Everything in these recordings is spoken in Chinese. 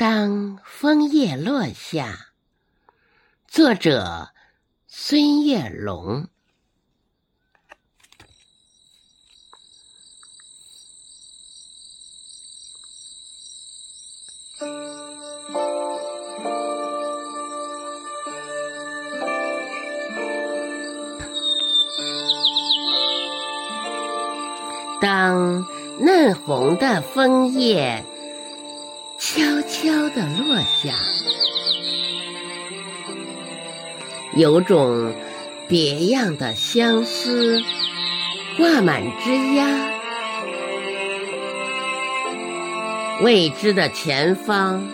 当枫叶落下，作者孙月龙。当嫩红的枫叶悄悄地落下，有种别样的相思挂满枝桠。未知的前方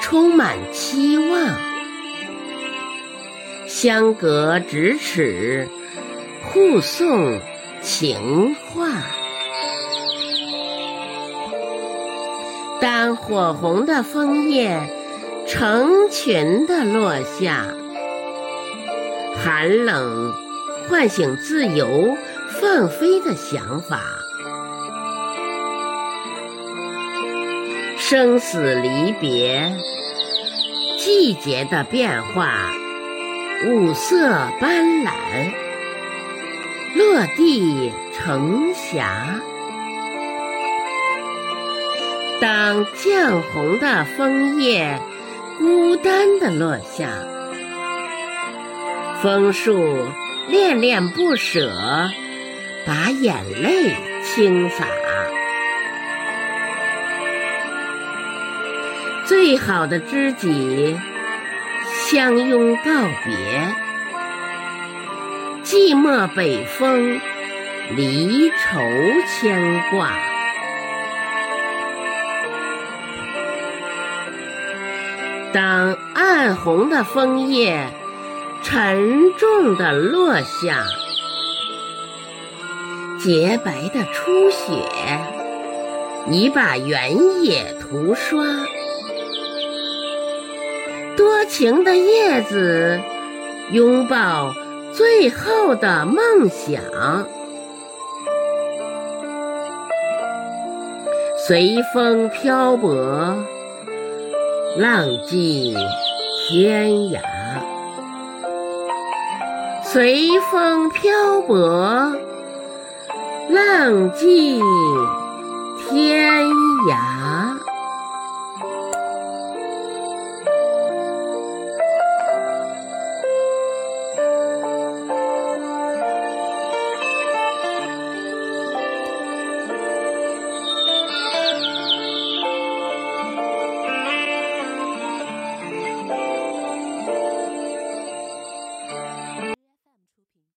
充满期望，相隔咫尺，互送情话。当火红的枫叶成群的落下，寒冷唤醒自由放飞的想法，生死离别，季节的变化，五色斑斓，落地成霞。当绛红的枫叶孤单地落下，枫树恋恋不舍，把眼泪倾洒。最好的知己相拥告别，寂寞北风，离愁牵挂。当暗红的枫叶沉重地落下，洁白的初雪已把原野涂刷，多情的叶子拥抱最后的梦想，随风漂泊。浪迹天涯，随风漂泊，浪迹天。